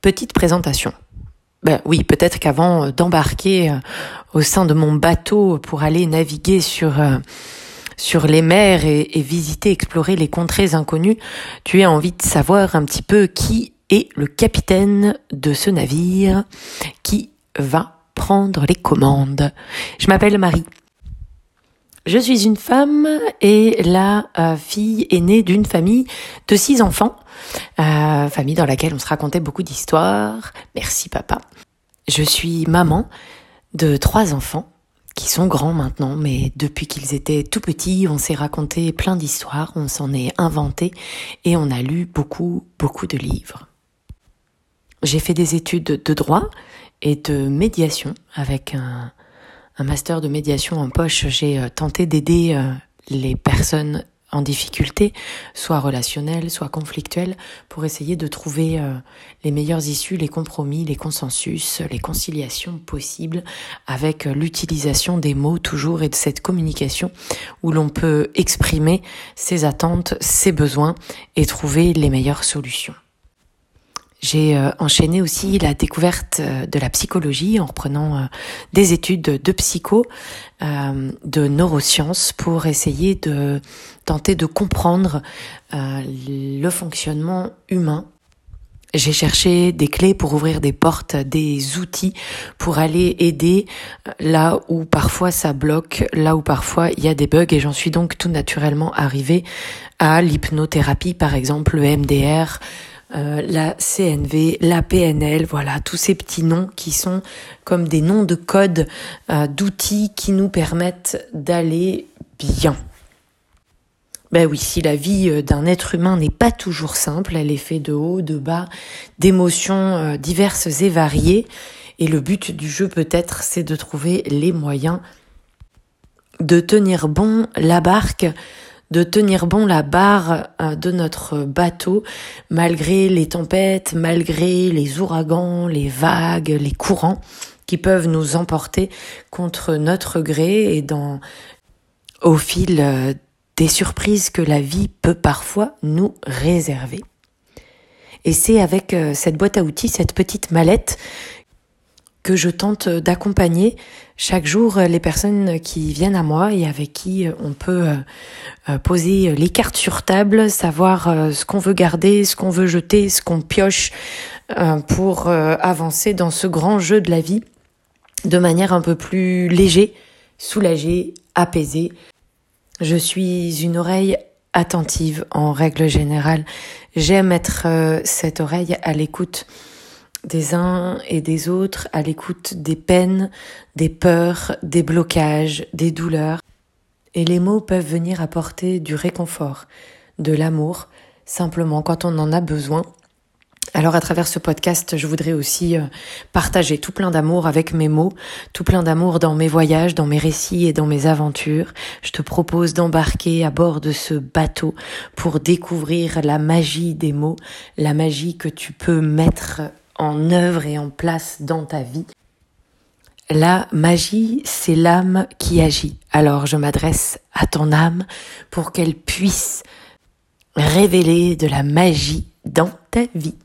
petite présentation. Ben oui, peut-être qu'avant euh, d'embarquer euh, au sein de mon bateau pour aller naviguer sur euh, sur les mers et, et, visiter, explorer les contrées inconnues, tu as envie de savoir un petit peu qui est le capitaine de ce navire qui va prendre les commandes. Je m'appelle Marie. Je suis une femme et la fille aînée d'une famille de six enfants, euh, famille dans laquelle on se racontait beaucoup d'histoires. Merci papa. Je suis maman de trois enfants qui sont grands maintenant, mais depuis qu'ils étaient tout petits, on s'est raconté plein d'histoires, on s'en est inventé et on a lu beaucoup, beaucoup de livres. J'ai fait des études de droit et de médiation avec un, un master de médiation en poche, j'ai euh, tenté d'aider euh, les personnes en difficulté, soit relationnelles, soit conflictuelles, pour essayer de trouver euh, les meilleures issues, les compromis, les consensus, les conciliations possibles avec l'utilisation des mots toujours et de cette communication où l'on peut exprimer ses attentes, ses besoins et trouver les meilleures solutions. J'ai euh, enchaîné aussi la découverte euh, de la psychologie en reprenant euh, des études de psycho, de neurosciences pour essayer de tenter de comprendre le fonctionnement humain. J'ai cherché des clés pour ouvrir des portes, des outils pour aller aider là où parfois ça bloque, là où parfois il y a des bugs et j'en suis donc tout naturellement arrivée à l'hypnothérapie par exemple, le MDR, euh, la CNV, la PNL, voilà, tous ces petits noms qui sont comme des noms de code euh, d'outils qui nous permettent d'aller bien. Ben oui, si la vie euh, d'un être humain n'est pas toujours simple, elle est faite de haut, de bas, d'émotions diverses et variées, et le but du jeu peut-être c'est de trouver les moyens de tenir bon la barque de tenir bon la barre euh, de notre bateau malgré les tempêtes, malgré les ouragans, les vagues, les courants qui peuvent nous emporter contre notre gré et dans au fil euh, des surprises que la vie peut parfois nous réserver. Et c'est avec euh, cette boîte à outils, cette petite mallette, que je tente d'accompagner chaque jour les personnes qui viennent à moi et avec qui on peut euh, poser les cartes sur table, savoir euh, ce qu'on veut garder, ce qu'on veut jeter, ce qu'on pioche euh, pour avancer dans ce grand jeu de la vie de manière un peu plus léger, soulagée, apaisée. Je suis une oreille attentive en règle générale. J'aime être cette oreille à l'écoute des uns et des autres, à l'écoute des peines, des peurs, des blocages, des douleurs. Et les mots peuvent venir apporter du réconfort, de l'amour, simplement quand on en a besoin. Alors à travers ce podcast, je voudrais aussi euh, partager tout plein d'amour avec mes mots, tout plein d'amour dans mes voyages, dans mes récits et dans mes aventures. Je te propose d'embarquer à bord de ce bateau pour découvrir la magie des mots, la magie que tu peux mettre en œuvre et en place dans ta vie. La magie, c'est l'âme qui agit. Alors je m'adresse à ton âme pour qu'elle puisse révéler de la magie dans ta vie.